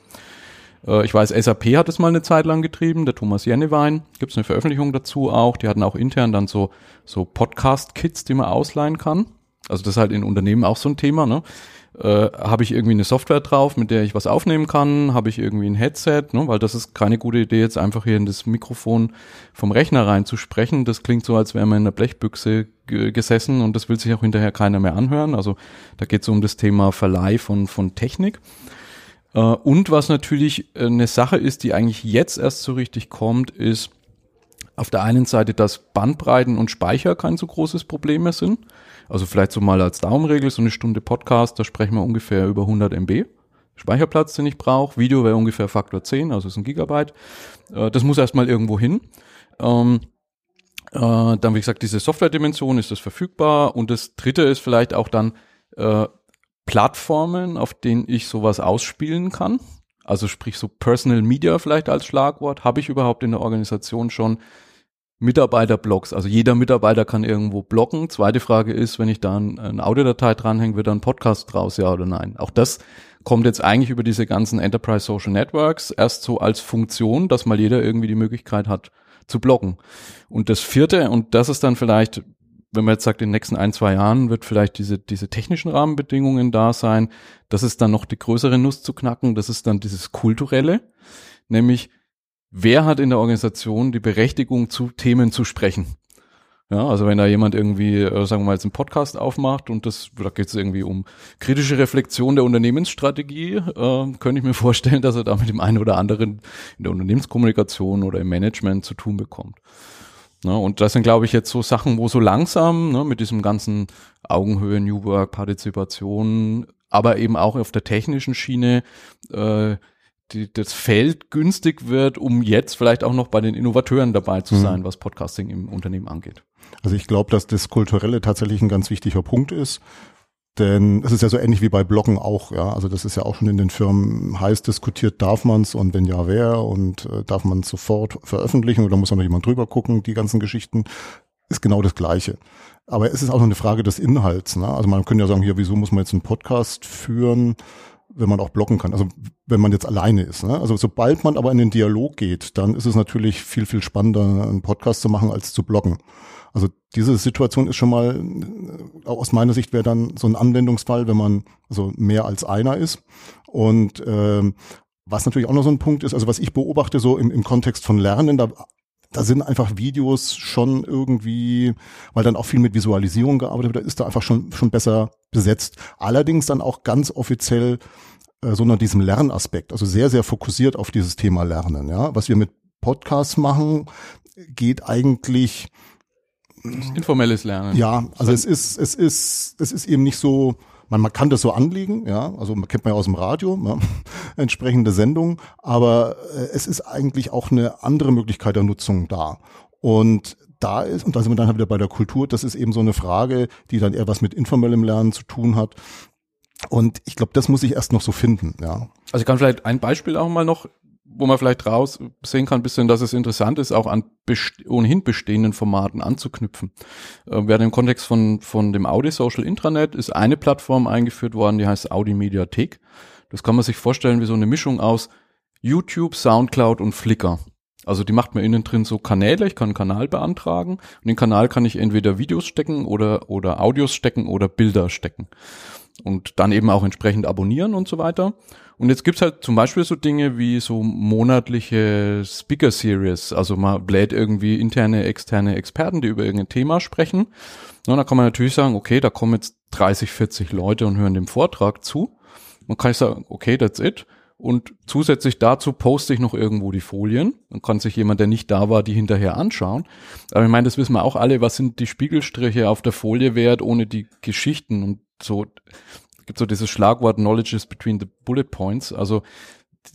Äh, ich weiß, SAP hat es mal eine Zeit lang getrieben, der Thomas Jennewein. Gibt es eine Veröffentlichung dazu auch. Die hatten auch intern dann so, so Podcast-Kits, die man ausleihen kann. Also das ist halt in Unternehmen auch so ein Thema. Ne? Äh, habe ich irgendwie eine Software drauf, mit der ich was aufnehmen kann? Habe ich irgendwie ein Headset? Ne? Weil das ist keine gute Idee, jetzt einfach hier in das Mikrofon vom Rechner reinzusprechen. Das klingt so, als wäre man in einer Blechbüchse gesessen und das will sich auch hinterher keiner mehr anhören. Also da geht es um das Thema Verleih von, von Technik. Äh, und was natürlich eine Sache ist, die eigentlich jetzt erst so richtig kommt, ist auf der einen Seite, dass Bandbreiten und Speicher kein so großes Problem mehr sind. Also vielleicht so mal als Daumenregel, so eine Stunde Podcast, da sprechen wir ungefähr über 100 MB. Speicherplatz, den ich brauche. Video wäre ungefähr Faktor 10, also ist ein Gigabyte. Äh, das muss erstmal irgendwo hin. Ähm, äh, dann, wie gesagt, diese Software-Dimension, ist das verfügbar? Und das dritte ist vielleicht auch dann äh, Plattformen, auf denen ich sowas ausspielen kann. Also sprich so Personal Media vielleicht als Schlagwort. Habe ich überhaupt in der Organisation schon Mitarbeiterblogs. Also jeder Mitarbeiter kann irgendwo bloggen. Zweite Frage ist, wenn ich da ein, eine Audiodatei dranhänge, wird da ein Podcast draus, ja oder nein? Auch das kommt jetzt eigentlich über diese ganzen Enterprise Social Networks erst so als Funktion, dass mal jeder irgendwie die Möglichkeit hat zu bloggen. Und das vierte, und das ist dann vielleicht, wenn man jetzt sagt, in den nächsten ein, zwei Jahren wird vielleicht diese, diese technischen Rahmenbedingungen da sein, das ist dann noch die größere Nuss zu knacken, das ist dann dieses kulturelle, nämlich wer hat in der Organisation die Berechtigung, zu Themen zu sprechen? Ja, also wenn da jemand irgendwie, äh, sagen wir mal, jetzt einen Podcast aufmacht und das, da geht es irgendwie um kritische Reflexion der Unternehmensstrategie, äh, könnte ich mir vorstellen, dass er da mit dem einen oder anderen in der Unternehmenskommunikation oder im Management zu tun bekommt. Ja, und das sind, glaube ich, jetzt so Sachen, wo so langsam ne, mit diesem ganzen Augenhöhe, New Work, Partizipation, aber eben auch auf der technischen Schiene äh, die, das Feld günstig wird, um jetzt vielleicht auch noch bei den Innovateuren dabei zu mhm. sein, mhm. was Podcasting im Unternehmen angeht. Also ich glaube, dass das Kulturelle tatsächlich ein ganz wichtiger Punkt ist. Denn es ist ja so ähnlich wie bei Bloggen auch, ja. Also das ist ja auch schon in den Firmen heiß diskutiert, darf man es und wenn ja, wer und äh, darf man es sofort veröffentlichen oder muss da noch jemand drüber gucken, die ganzen Geschichten, ist genau das Gleiche. Aber es ist auch noch eine Frage des Inhalts. Ne? Also man könnte ja sagen, hier, wieso muss man jetzt einen Podcast führen? Wenn man auch blocken kann. Also wenn man jetzt alleine ist. Ne? Also sobald man aber in den Dialog geht, dann ist es natürlich viel, viel spannender, einen Podcast zu machen, als zu blocken. Also diese Situation ist schon mal, äh, aus meiner Sicht wäre dann so ein Anwendungsfall, wenn man so mehr als einer ist. Und ähm, was natürlich auch noch so ein Punkt ist, also was ich beobachte so im, im Kontext von Lernen, da da sind einfach Videos schon irgendwie, weil dann auch viel mit Visualisierung gearbeitet wird, da ist da einfach schon, schon besser besetzt. Allerdings dann auch ganz offiziell äh, so nach diesem Lernaspekt, also sehr, sehr fokussiert auf dieses Thema Lernen. Ja, was wir mit Podcasts machen, geht eigentlich informelles Lernen. Ja, also es ist, es ist, es ist eben nicht so, man, man kann das so anlegen, ja, also man kennt man ja aus dem Radio, ja, entsprechende Sendungen, aber äh, es ist eigentlich auch eine andere Möglichkeit der Nutzung da. Und da ist, und da sind wir dann halt wieder bei der Kultur, das ist eben so eine Frage, die dann eher was mit informellem Lernen zu tun hat. Und ich glaube, das muss ich erst noch so finden, ja. Also ich kann vielleicht ein Beispiel auch mal noch, wo man vielleicht raus sehen kann, bisschen, dass es interessant ist, auch an best ohnehin bestehenden Formaten anzuknüpfen. Äh, während im Kontext von, von dem Audi Social Intranet ist eine Plattform eingeführt worden, die heißt Audi Mediathek. Das kann man sich vorstellen wie so eine Mischung aus YouTube, Soundcloud und Flickr. Also die macht mir innen drin so Kanäle, ich kann einen Kanal beantragen und den Kanal kann ich entweder Videos stecken oder, oder Audios stecken oder Bilder stecken. Und dann eben auch entsprechend abonnieren und so weiter. Und jetzt gibt's halt zum Beispiel so Dinge wie so monatliche Speaker Series. Also man bläht irgendwie interne, externe Experten, die über irgendein Thema sprechen. Und da kann man natürlich sagen, okay, da kommen jetzt 30, 40 Leute und hören dem Vortrag zu. Man kann sagen, okay, that's it. Und zusätzlich dazu poste ich noch irgendwo die Folien. Dann kann sich jemand, der nicht da war, die hinterher anschauen. Aber ich meine, das wissen wir auch alle. Was sind die Spiegelstriche auf der Folie wert ohne die Geschichten? Und so gibt so dieses Schlagwort Knowledge is between the bullet points. Also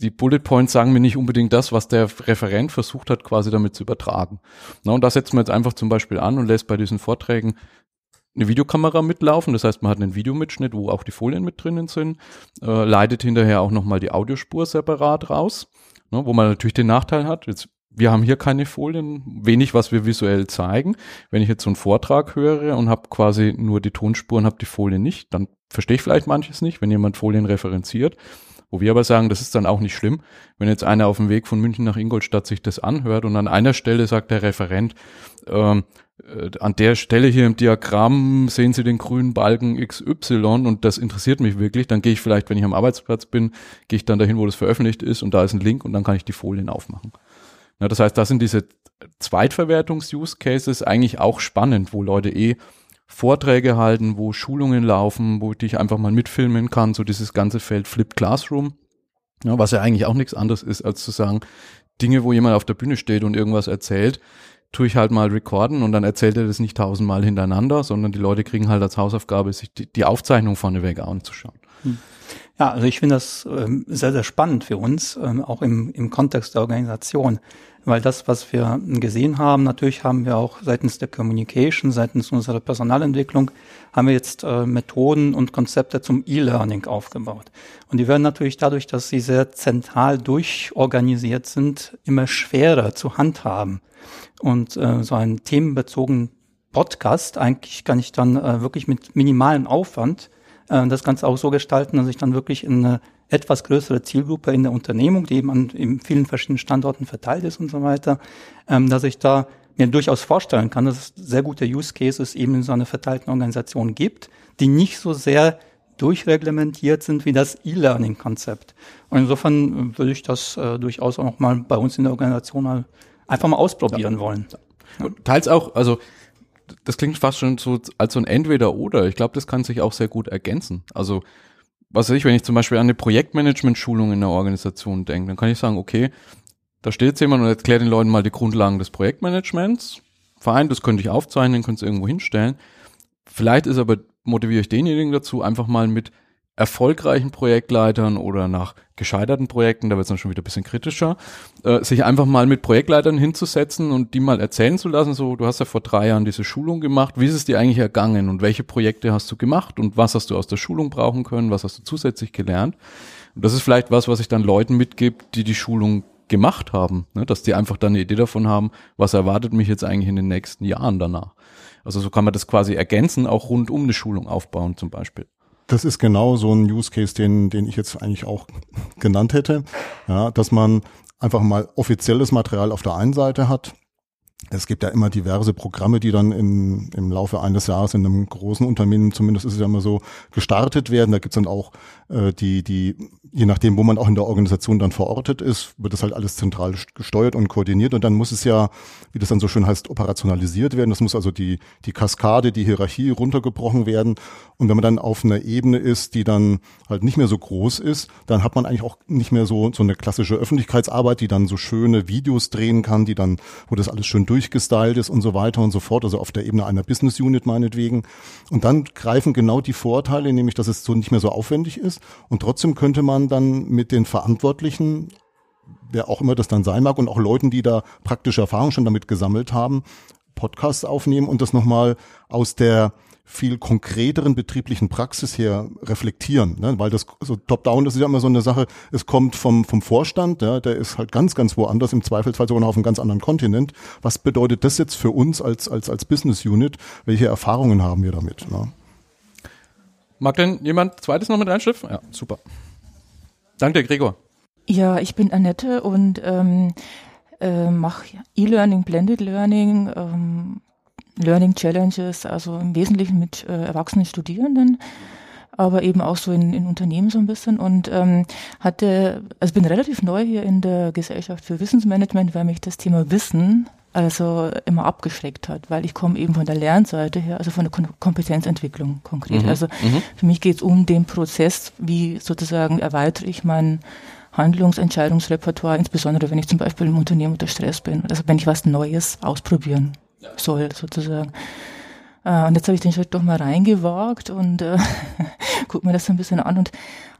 die Bullet Points sagen mir nicht unbedingt das, was der Referent versucht hat, quasi damit zu übertragen. Na, und da setzen wir jetzt einfach zum Beispiel an und lässt bei diesen Vorträgen eine Videokamera mitlaufen. Das heißt, man hat einen Videomitschnitt, wo auch die Folien mit drinnen sind, äh, leitet hinterher auch nochmal die Audiospur separat raus, ne, wo man natürlich den Nachteil hat. Jetzt wir haben hier keine Folien, wenig, was wir visuell zeigen. Wenn ich jetzt so einen Vortrag höre und habe quasi nur die Tonspuren, habe die Folie nicht, dann verstehe ich vielleicht manches nicht, wenn jemand Folien referenziert. Wo wir aber sagen, das ist dann auch nicht schlimm, wenn jetzt einer auf dem Weg von München nach Ingolstadt sich das anhört und an einer Stelle sagt der Referent, ähm, äh, an der Stelle hier im Diagramm sehen Sie den grünen Balken XY und das interessiert mich wirklich, dann gehe ich vielleicht, wenn ich am Arbeitsplatz bin, gehe ich dann dahin, wo das veröffentlicht ist und da ist ein Link und dann kann ich die Folien aufmachen. Na, das heißt, das sind diese Zweitverwertungs-Use-Cases eigentlich auch spannend, wo Leute eh Vorträge halten, wo Schulungen laufen, wo ich einfach mal mitfilmen kann, so dieses ganze Feld Flipped Classroom, ja, was ja eigentlich auch nichts anderes ist, als zu sagen, Dinge, wo jemand auf der Bühne steht und irgendwas erzählt, tue ich halt mal recorden und dann erzählt er das nicht tausendmal hintereinander, sondern die Leute kriegen halt als Hausaufgabe, sich die, die Aufzeichnung vorneweg anzuschauen. Hm. Ja, also ich finde das ähm, sehr, sehr spannend für uns, ähm, auch im, im Kontext der Organisation. Weil das, was wir gesehen haben, natürlich haben wir auch seitens der Communication, seitens unserer Personalentwicklung, haben wir jetzt äh, Methoden und Konzepte zum E-Learning aufgebaut. Und die werden natürlich dadurch, dass sie sehr zentral durchorganisiert sind, immer schwerer zu handhaben. Und äh, so einen themenbezogenen Podcast, eigentlich kann ich dann äh, wirklich mit minimalem Aufwand äh, das Ganze auch so gestalten, dass ich dann wirklich in eine etwas größere Zielgruppe in der Unternehmung, die eben an in vielen verschiedenen Standorten verteilt ist und so weiter, ähm, dass ich da mir durchaus vorstellen kann, dass es sehr gute Use Cases eben in so einer verteilten Organisation gibt, die nicht so sehr durchreglementiert sind wie das E-Learning-Konzept. Und insofern äh, würde ich das äh, durchaus auch mal bei uns in der Organisation mal einfach mal ausprobieren ja. wollen. Ja. Teils auch, also das klingt fast schon so als so ein Entweder-Oder. Ich glaube, das kann sich auch sehr gut ergänzen. Also, was weiß ich, wenn ich zum Beispiel an eine Projektmanagement-Schulung in der Organisation denke, dann kann ich sagen, okay, da steht jetzt jemand und erklärt den Leuten mal die Grundlagen des Projektmanagements. Verein, das könnte ich aufzeichnen, könnte es irgendwo hinstellen. Vielleicht ist aber, motiviere ich denjenigen dazu, einfach mal mit erfolgreichen Projektleitern oder nach gescheiterten Projekten, da wird es dann schon wieder ein bisschen kritischer, äh, sich einfach mal mit Projektleitern hinzusetzen und die mal erzählen zu lassen, so, du hast ja vor drei Jahren diese Schulung gemacht, wie ist es dir eigentlich ergangen und welche Projekte hast du gemacht und was hast du aus der Schulung brauchen können, was hast du zusätzlich gelernt. Und das ist vielleicht was, was ich dann Leuten mitgebe, die die Schulung gemacht haben, ne? dass die einfach dann eine Idee davon haben, was erwartet mich jetzt eigentlich in den nächsten Jahren danach. Also so kann man das quasi ergänzen, auch rund um eine Schulung aufbauen zum Beispiel. Das ist genau so ein Use Case, den, den ich jetzt eigentlich auch genannt hätte. Ja, dass man einfach mal offizielles Material auf der einen Seite hat, es gibt ja immer diverse Programme, die dann in, im Laufe eines Jahres in einem großen Unternehmen, zumindest ist es ja immer so, gestartet werden. Da gibt's dann auch äh, die, die, je nachdem, wo man auch in der Organisation dann verortet ist, wird das halt alles zentral gesteuert und koordiniert und dann muss es ja, wie das dann so schön heißt, operationalisiert werden. Das muss also die, die Kaskade, die Hierarchie runtergebrochen werden. Und wenn man dann auf einer Ebene ist, die dann halt nicht mehr so groß ist, dann hat man eigentlich auch nicht mehr so, so eine klassische Öffentlichkeitsarbeit, die dann so schöne Videos drehen kann, die dann, wo das alles schön durchgestylt ist und so weiter und so fort, also auf der Ebene einer Business Unit meinetwegen. Und dann greifen genau die Vorteile, nämlich dass es so nicht mehr so aufwendig ist und trotzdem könnte man dann mit den Verantwortlichen wer auch immer das dann sein mag und auch Leuten, die da praktische Erfahrung schon damit gesammelt haben, Podcasts aufnehmen und das nochmal aus der viel konkreteren betrieblichen Praxis her reflektieren, ne? weil das so top-down, das ist ja immer so eine Sache, es kommt vom, vom Vorstand, ja, der ist halt ganz, ganz woanders, im Zweifelsfall sogar noch auf einem ganz anderen Kontinent. Was bedeutet das jetzt für uns als, als, als Business Unit? Welche Erfahrungen haben wir damit? Ne? Mag denn jemand zweites noch mit reinschiffen? Ja, super. Danke, Gregor. Ja, ich bin Annette und ähm, äh, mache E-Learning, Blended Learning, ähm, Learning Challenges, also im Wesentlichen mit äh, erwachsenen Studierenden, aber eben auch so in, in Unternehmen so ein bisschen und ähm, hatte, also bin relativ neu hier in der Gesellschaft für Wissensmanagement, weil mich das Thema Wissen also immer abgeschreckt hat, weil ich komme eben von der Lernseite her, also von der Kom Kompetenzentwicklung konkret. Mhm. Also mhm. für mich geht es um den Prozess, wie sozusagen erweitere ich mein Handlungsentscheidungsrepertoire, insbesondere wenn ich zum Beispiel im Unternehmen unter Stress bin, also wenn ich was Neues ausprobieren soll, sozusagen. Äh, und jetzt habe ich den Schritt doch mal reingewagt und äh, gucke mir das so ein bisschen an und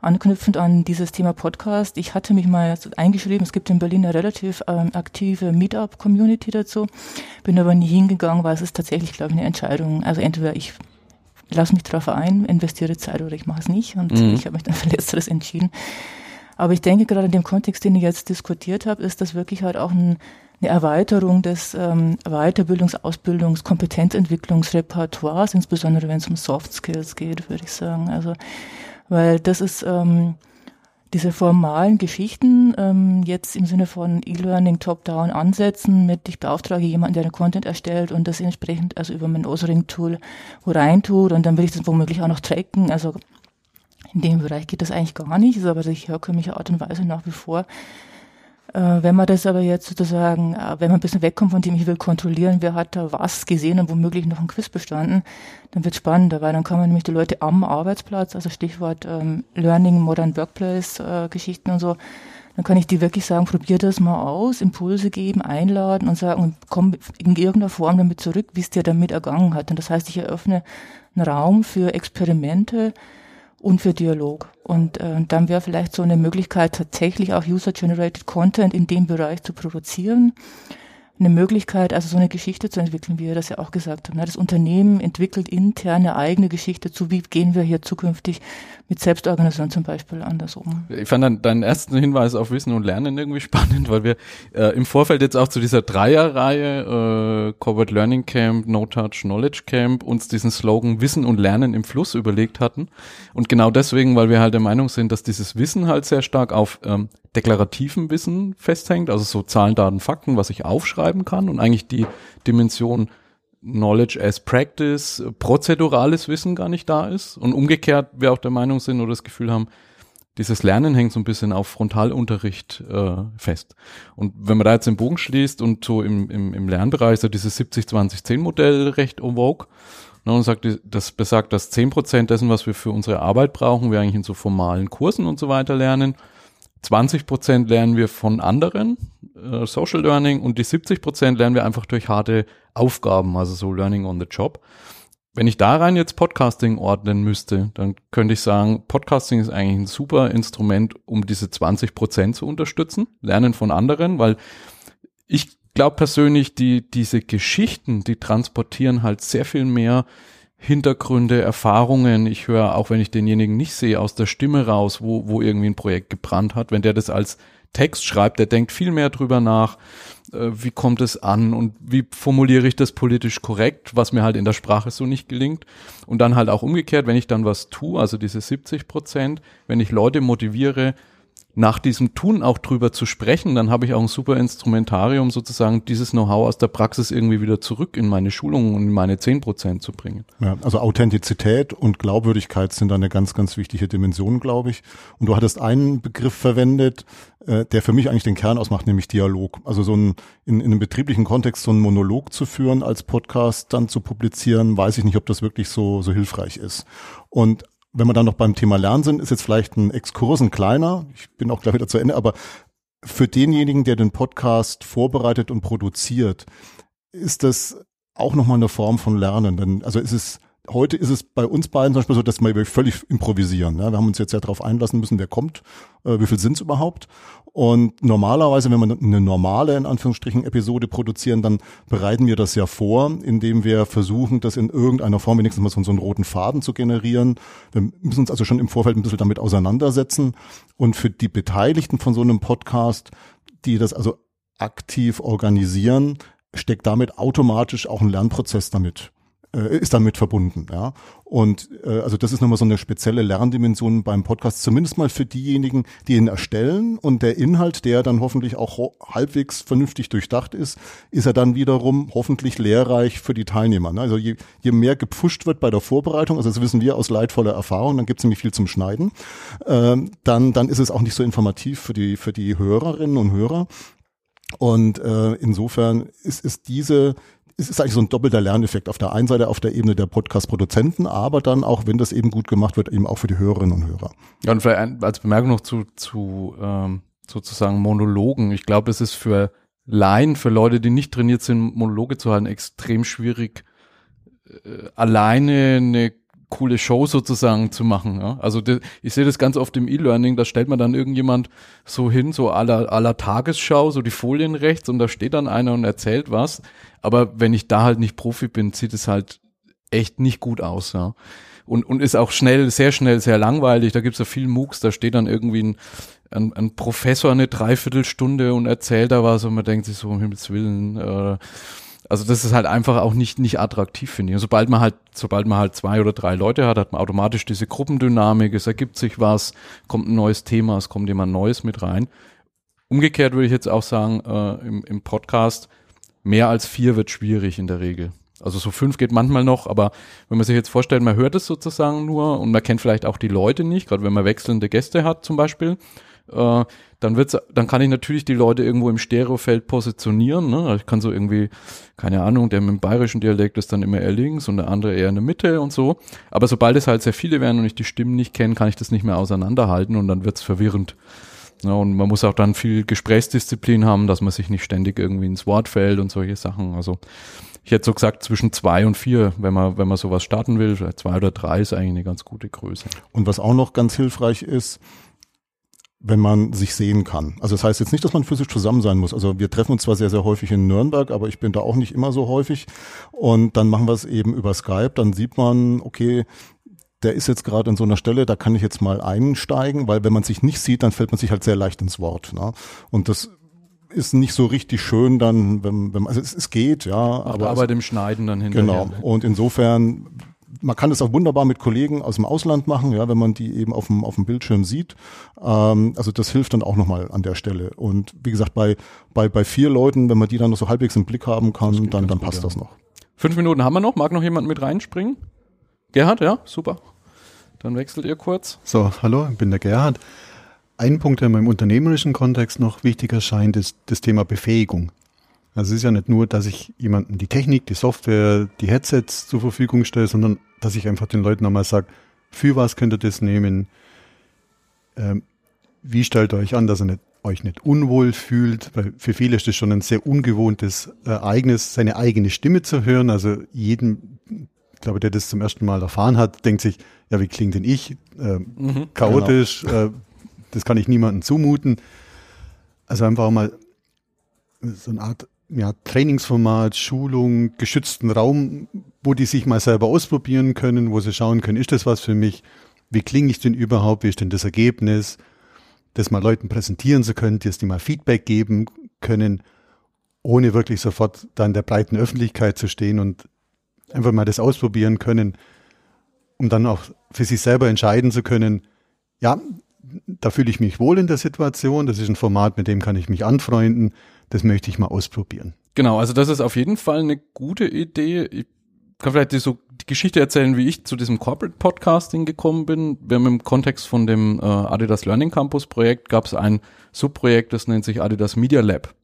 anknüpfend an dieses Thema Podcast. Ich hatte mich mal eingeschrieben, es gibt in Berlin eine relativ ähm, aktive Meetup-Community dazu, bin aber nie hingegangen, weil es ist tatsächlich, glaube ich, eine Entscheidung. Also entweder ich lasse mich darauf ein, investiere Zeit oder ich mache es nicht und mhm. ich habe mich dann für Letzteres entschieden. Aber ich denke, gerade in dem Kontext, den ich jetzt diskutiert habe, ist das wirklich halt auch ein, eine Erweiterung des ähm, Weiterbildungs-, Ausbildungs-, Kompetenzentwicklungsrepertoires, insbesondere wenn es um Soft Skills geht, würde ich sagen. Also, weil das ist ähm, diese formalen Geschichten ähm, jetzt im Sinne von E-Learning Top-Down ansetzen mit ich beauftrage jemanden, der den Content erstellt und das entsprechend also über mein Authoring-Tool wo reintut und dann will ich das womöglich auch noch tracken. Also in dem Bereich geht das eigentlich gar nicht, ist aber durch herkömmliche Art und Weise nach wie vor wenn man das aber jetzt sozusagen, äh, wenn man ein bisschen wegkommt von dem, ich will kontrollieren, wer hat da was gesehen und womöglich noch ein Quiz bestanden, dann wird spannender, weil dann kann man nämlich die Leute am Arbeitsplatz, also Stichwort ähm, Learning, Modern Workplace äh, Geschichten und so, dann kann ich die wirklich sagen, probier das mal aus, Impulse geben, einladen und sagen, komm in irgendeiner Form damit zurück, wie es dir damit ergangen hat. Und das heißt, ich eröffne einen Raum für Experimente, und für Dialog. Und äh, dann wäre vielleicht so eine Möglichkeit, tatsächlich auch User-Generated Content in dem Bereich zu produzieren eine Möglichkeit, also so eine Geschichte zu entwickeln, wie ihr das ja auch gesagt habt. Ne? Das Unternehmen entwickelt intern eine eigene Geschichte zu, wie gehen wir hier zukünftig mit Selbstorganisation zum Beispiel anders um. Ich fand dann deinen ersten Hinweis auf Wissen und Lernen irgendwie spannend, weil wir äh, im Vorfeld jetzt auch zu dieser Dreierreihe äh, Corporate Learning Camp, No Touch Knowledge Camp uns diesen Slogan Wissen und Lernen im Fluss überlegt hatten. Und genau deswegen, weil wir halt der Meinung sind, dass dieses Wissen halt sehr stark auf ähm, deklarativen Wissen festhängt, also so Zahlen, Daten, Fakten, was ich aufschreiben kann und eigentlich die Dimension Knowledge as Practice, prozedurales Wissen gar nicht da ist. Und umgekehrt wir auch der Meinung sind oder das Gefühl haben, dieses Lernen hängt so ein bisschen auf Frontalunterricht äh, fest. Und wenn man da jetzt den Bogen schließt und so im, im, im Lernbereich so dieses 70-20-10-Modell recht vogue, ne, und sagt, das besagt, dass 10% dessen, was wir für unsere Arbeit brauchen, wir eigentlich in so formalen Kursen und so weiter lernen 20 Prozent lernen wir von anderen, äh, Social Learning, und die 70 Prozent lernen wir einfach durch harte Aufgaben, also so Learning on the Job. Wenn ich da rein jetzt Podcasting ordnen müsste, dann könnte ich sagen, Podcasting ist eigentlich ein super Instrument, um diese 20 Prozent zu unterstützen, lernen von anderen, weil ich glaube persönlich, die, diese Geschichten, die transportieren halt sehr viel mehr Hintergründe, Erfahrungen. Ich höre, auch wenn ich denjenigen nicht sehe, aus der Stimme raus, wo, wo irgendwie ein Projekt gebrannt hat. Wenn der das als Text schreibt, der denkt viel mehr drüber nach, äh, wie kommt es an und wie formuliere ich das politisch korrekt, was mir halt in der Sprache so nicht gelingt. Und dann halt auch umgekehrt, wenn ich dann was tue, also diese 70 Prozent, wenn ich Leute motiviere, nach diesem Tun auch drüber zu sprechen, dann habe ich auch ein super Instrumentarium, sozusagen dieses Know-how aus der Praxis irgendwie wieder zurück in meine Schulungen und in meine zehn Prozent zu bringen. Ja, also Authentizität und Glaubwürdigkeit sind da eine ganz, ganz wichtige Dimension, glaube ich. Und du hattest einen Begriff verwendet, äh, der für mich eigentlich den Kern ausmacht, nämlich Dialog. Also so ein, in, in einem betrieblichen Kontext so einen Monolog zu führen, als Podcast dann zu publizieren, weiß ich nicht, ob das wirklich so, so hilfreich ist. Und wenn wir dann noch beim Thema Lernen sind, ist jetzt vielleicht ein Exkurs, ein kleiner, ich bin auch gleich wieder zu Ende, aber für denjenigen, der den Podcast vorbereitet und produziert, ist das auch nochmal eine Form von Lernen. Denn, also ist es heute ist es bei uns beiden zum Beispiel so, dass wir völlig improvisieren. Ja? Wir haben uns jetzt ja darauf einlassen müssen, wer kommt, äh, wie viel sind es überhaupt. Und normalerweise, wenn wir eine normale, in Anführungsstrichen, Episode produzieren, dann bereiten wir das ja vor, indem wir versuchen, das in irgendeiner Form wenigstens mal so einen roten Faden zu generieren. Wir müssen uns also schon im Vorfeld ein bisschen damit auseinandersetzen. Und für die Beteiligten von so einem Podcast, die das also aktiv organisieren, steckt damit automatisch auch ein Lernprozess damit äh, ist damit verbunden. Ja. Und äh, also das ist nochmal so eine spezielle Lerndimension beim Podcast, zumindest mal für diejenigen, die ihn erstellen. Und der Inhalt, der dann hoffentlich auch halbwegs vernünftig durchdacht ist, ist er dann wiederum hoffentlich lehrreich für die Teilnehmer. Ne? Also je, je mehr gepfuscht wird bei der Vorbereitung, also das wissen wir aus leidvoller Erfahrung, dann gibt es nämlich viel zum Schneiden, äh, dann, dann ist es auch nicht so informativ für die, für die Hörerinnen und Hörer. Und äh, insofern ist, ist diese es ist eigentlich so ein doppelter Lerneffekt. Auf der einen Seite auf der Ebene der Podcast-Produzenten, aber dann auch, wenn das eben gut gemacht wird, eben auch für die Hörerinnen und Hörer. Ja, und vielleicht als Bemerkung noch zu, zu ähm, sozusagen Monologen. Ich glaube, es ist für Laien, für Leute, die nicht trainiert sind, Monologe zu halten, extrem schwierig, äh, alleine eine coole Show sozusagen zu machen. Ja? Also de, ich sehe das ganz oft im E-Learning, da stellt man dann irgendjemand so hin, so aller aller Tagesschau, so die Folien rechts und da steht dann einer und erzählt was. Aber wenn ich da halt nicht Profi bin, sieht es halt echt nicht gut aus. Ja? und, und ist auch schnell, sehr schnell, sehr langweilig. Da gibt's ja viel MOOCs, da steht dann irgendwie ein, ein, ein Professor eine Dreiviertelstunde und erzählt da was und man denkt sich so, um Himmels Willen, äh, also das ist halt einfach auch nicht, nicht attraktiv, finde ich. Und sobald man halt, sobald man halt zwei oder drei Leute hat, hat man automatisch diese Gruppendynamik, es ergibt sich was, kommt ein neues Thema, es kommt jemand Neues mit rein. Umgekehrt würde ich jetzt auch sagen, äh, im, im Podcast, mehr als vier wird schwierig in der Regel. Also so fünf geht manchmal noch, aber wenn man sich jetzt vorstellt, man hört es sozusagen nur und man kennt vielleicht auch die Leute nicht, gerade wenn man wechselnde Gäste hat zum Beispiel, äh, dann wird's, dann kann ich natürlich die Leute irgendwo im Stereofeld positionieren. Ne? Ich kann so irgendwie, keine Ahnung, der mit dem bayerischen Dialekt ist dann immer eher links und der andere eher in der Mitte und so. Aber sobald es halt sehr viele werden und ich die Stimmen nicht kenne, kann ich das nicht mehr auseinanderhalten und dann wird's verwirrend. Ja, und man muss auch dann viel Gesprächsdisziplin haben, dass man sich nicht ständig irgendwie ins Wort fällt und solche Sachen. Also ich hätte so gesagt zwischen zwei und vier, wenn man, wenn man sowas starten will, zwei oder drei ist eigentlich eine ganz gute Größe. Und was auch noch ganz hilfreich ist, wenn man sich sehen kann. Also das heißt jetzt nicht, dass man physisch zusammen sein muss. Also wir treffen uns zwar sehr, sehr häufig in Nürnberg, aber ich bin da auch nicht immer so häufig. Und dann machen wir es eben über Skype. Dann sieht man, okay, der ist jetzt gerade in so einer Stelle, da kann ich jetzt mal einsteigen, weil wenn man sich nicht sieht, dann fällt man sich halt sehr leicht ins Wort. Ne? Und das ist nicht so richtig schön dann, wenn, wenn man, also es, es geht, ja. Macht aber Arbeit im Schneiden dann hinterher. Genau. Und insofern, man kann es auch wunderbar mit Kollegen aus dem Ausland machen, ja, wenn man die eben auf dem, auf dem Bildschirm sieht. Ähm, also das hilft dann auch nochmal an der Stelle. Und wie gesagt, bei, bei, bei vier Leuten, wenn man die dann noch so halbwegs im Blick haben kann, dann, dann gut, passt ja. das noch. Fünf Minuten haben wir noch. Mag noch jemand mit reinspringen? Gerhard, ja, super. Dann wechselt ihr kurz. So, hallo, ich bin der Gerhard. Ein Punkt, der in meinem unternehmerischen Kontext noch wichtig erscheint, ist das Thema Befähigung. Also es ist ja nicht nur, dass ich jemandem die Technik, die Software, die Headsets zur Verfügung stelle, sondern dass ich einfach den Leuten nochmal sage, für was könnt ihr das nehmen? Ähm, wie stellt ihr euch an, dass ihr nicht, euch nicht unwohl fühlt? Weil für viele ist das schon ein sehr ungewohntes Ereignis, seine eigene Stimme zu hören. Also jeden, ich glaube, der das zum ersten Mal erfahren hat, denkt sich, ja, wie klingt denn ich? Ähm, Mhm, chaotisch, äh, das kann ich niemandem zumuten. Also einfach mal so eine Art ja, Trainingsformat, Schulung, geschützten Raum, wo die sich mal selber ausprobieren können, wo sie schauen können, ist das was für mich? Wie klinge ich denn überhaupt? Wie ist denn das Ergebnis? Das mal Leuten präsentieren zu können, dass die mal Feedback geben können, ohne wirklich sofort da in der breiten Öffentlichkeit zu stehen und einfach mal das ausprobieren können, um dann auch für sich selber entscheiden zu können, ja, da fühle ich mich wohl in der Situation, das ist ein Format, mit dem kann ich mich anfreunden, das möchte ich mal ausprobieren. Genau, also das ist auf jeden Fall eine gute Idee. Ich kann vielleicht die, so die Geschichte erzählen, wie ich zu diesem Corporate Podcasting gekommen bin. Wir haben im Kontext von dem äh, Adidas Learning Campus Projekt gab es ein Subprojekt, das nennt sich Adidas Media Lab.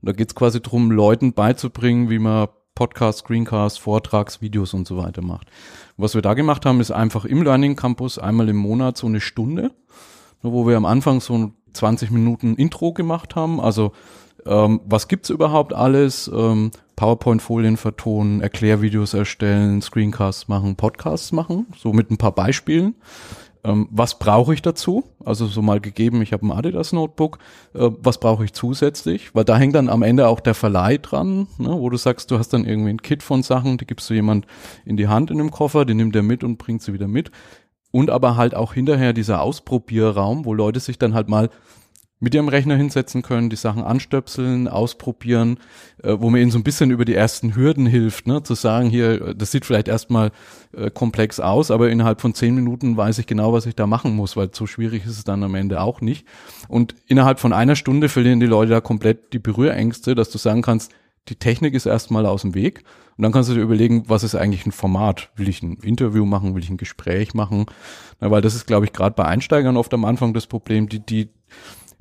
Und da geht es quasi darum, Leuten beizubringen, wie man Podcast, Screencast, Vortragsvideos und so weiter macht. Was wir da gemacht haben, ist einfach im Learning Campus einmal im Monat so eine Stunde, wo wir am Anfang so 20 Minuten Intro gemacht haben. Also ähm, was gibt's überhaupt alles? Ähm, PowerPoint-Folien vertonen, Erklärvideos erstellen, Screencasts machen, Podcasts machen, so mit ein paar Beispielen. Ähm, was brauche ich dazu? Also so mal gegeben, ich habe ein Adidas Notebook. Äh, was brauche ich zusätzlich? Weil da hängt dann am Ende auch der Verleih dran, ne, wo du sagst, du hast dann irgendwie ein Kit von Sachen, die gibst du jemand in die Hand in dem Koffer, den nimmt er mit und bringt sie wieder mit. Und aber halt auch hinterher dieser Ausprobierraum, wo Leute sich dann halt mal mit ihrem Rechner hinsetzen können, die Sachen anstöpseln, ausprobieren, äh, wo man ihnen so ein bisschen über die ersten Hürden hilft, ne? zu sagen, hier, das sieht vielleicht erstmal äh, komplex aus, aber innerhalb von zehn Minuten weiß ich genau, was ich da machen muss, weil so schwierig ist es dann am Ende auch nicht. Und innerhalb von einer Stunde verlieren die Leute da komplett die Berührängste, dass du sagen kannst, die Technik ist erstmal aus dem Weg. Und dann kannst du dir überlegen, was ist eigentlich ein Format? Will ich ein Interview machen? Will ich ein Gespräch machen? Na, weil das ist, glaube ich, gerade bei Einsteigern oft am Anfang das Problem, die, die,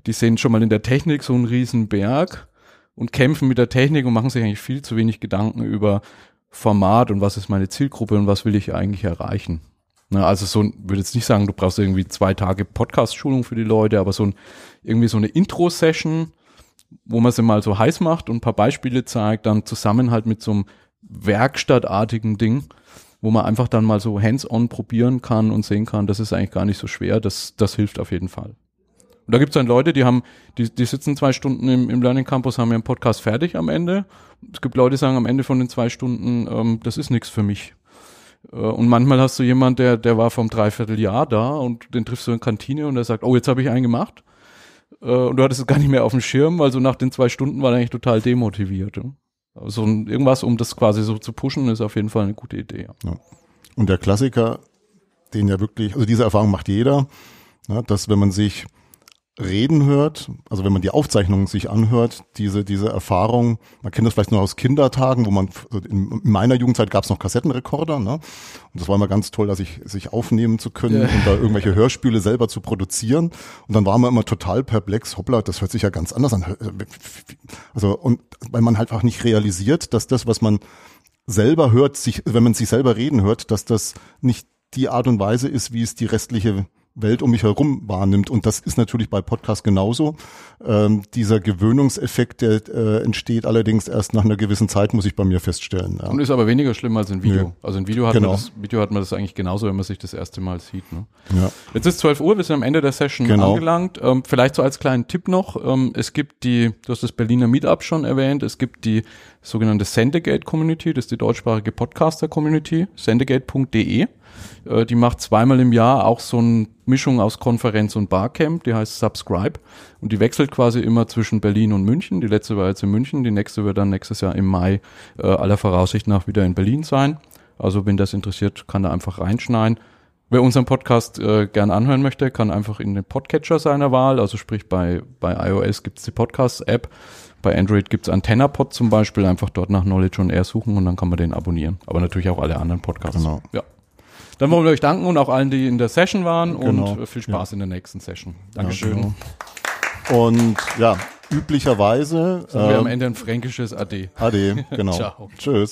die sehen schon mal in der Technik so einen riesen Berg und kämpfen mit der Technik und machen sich eigentlich viel zu wenig Gedanken über Format und was ist meine Zielgruppe und was will ich eigentlich erreichen. Na, also so, würde jetzt nicht sagen, du brauchst irgendwie zwei Tage Podcast-Schulung für die Leute, aber so ein, irgendwie so eine Intro-Session, wo man sie mal so heiß macht und ein paar Beispiele zeigt, dann zusammen halt mit so einem werkstattartigen Ding, wo man einfach dann mal so hands-on probieren kann und sehen kann, das ist eigentlich gar nicht so schwer, das, das hilft auf jeden Fall. Und da gibt es dann Leute, die haben, die, die sitzen zwei Stunden im, im Learning Campus, haben ihren Podcast fertig am Ende. Es gibt Leute, die sagen am Ende von den zwei Stunden, ähm, das ist nichts für mich. Äh, und manchmal hast du jemand, der, der war vom Dreivierteljahr da und den triffst du in Kantine und der sagt, oh, jetzt habe ich einen gemacht. äh, und du hattest es gar nicht mehr auf dem Schirm, weil so nach den zwei Stunden war er eigentlich total demotiviert. Ja? Also irgendwas, um das quasi so zu pushen, ist auf jeden Fall eine gute Idee. Ja. Und der Klassiker, den ja wirklich, also diese Erfahrung macht jeder, ja, dass wenn man sich reden hört, also wenn man die Aufzeichnungen sich anhört, diese, diese Erfahrung, man kennt das vielleicht nur aus Kindertagen, wo man, in meiner Jugendzeit gab es noch Kassettenrekorder, ne? Und das war immer ganz toll, dass ich sich aufnehmen zu können ja. und da irgendwelche Hörspiele selber zu produzieren. Und dann war man immer total perplex, hoppla, das hört sich ja ganz anders an. Also, und weil man halt einfach nicht realisiert, dass das, was man selber hört, sich, wenn man sich selber reden hört, dass das nicht die Art und Weise ist, wie es die restliche Welt um mich herum wahrnimmt. Und das ist natürlich bei Podcasts genauso. Ähm, dieser Gewöhnungseffekt, der äh, entsteht allerdings erst nach einer gewissen Zeit, muss ich bei mir feststellen. Ja. Und ist aber weniger schlimm als in Video. Nee. Also in Video hat, genau. man das, Video hat man das eigentlich genauso, wenn man sich das erste Mal sieht. Ne? Ja. Jetzt ist 12 Uhr, wir sind am Ende der Session genau. angelangt. Ähm, vielleicht so als kleinen Tipp noch, ähm, es gibt die, du hast das Berliner Meetup schon erwähnt, es gibt die sogenannte Sendegate Community, das ist die deutschsprachige Podcaster Community, sendegate.de. Äh, die macht zweimal im Jahr auch so eine Mischung aus Konferenz und Barcamp, die heißt Subscribe. Und die wechselt quasi immer zwischen Berlin und München. Die letzte war jetzt in München, die nächste wird dann nächstes Jahr im Mai äh, aller Voraussicht nach wieder in Berlin sein. Also wenn das interessiert, kann da einfach reinschneiden. Wer unseren Podcast äh, gern anhören möchte, kann einfach in den Podcatcher seiner Wahl, also sprich bei, bei iOS gibt's die Podcast-App, bei Android gibt's AntennaPod zum Beispiel, einfach dort nach Knowledge on Air suchen und dann kann man den abonnieren. Aber natürlich auch alle anderen Podcasts. Genau. Ja. Dann wollen wir euch danken und auch allen, die in der Session waren genau. und äh, viel Spaß ja. in der nächsten Session. Dankeschön. Ja, genau. Und ja, üblicherweise. Sagen ähm, wir am ähm, Ende ein fränkisches Ade. Ade, genau. Ciao. Tschüss.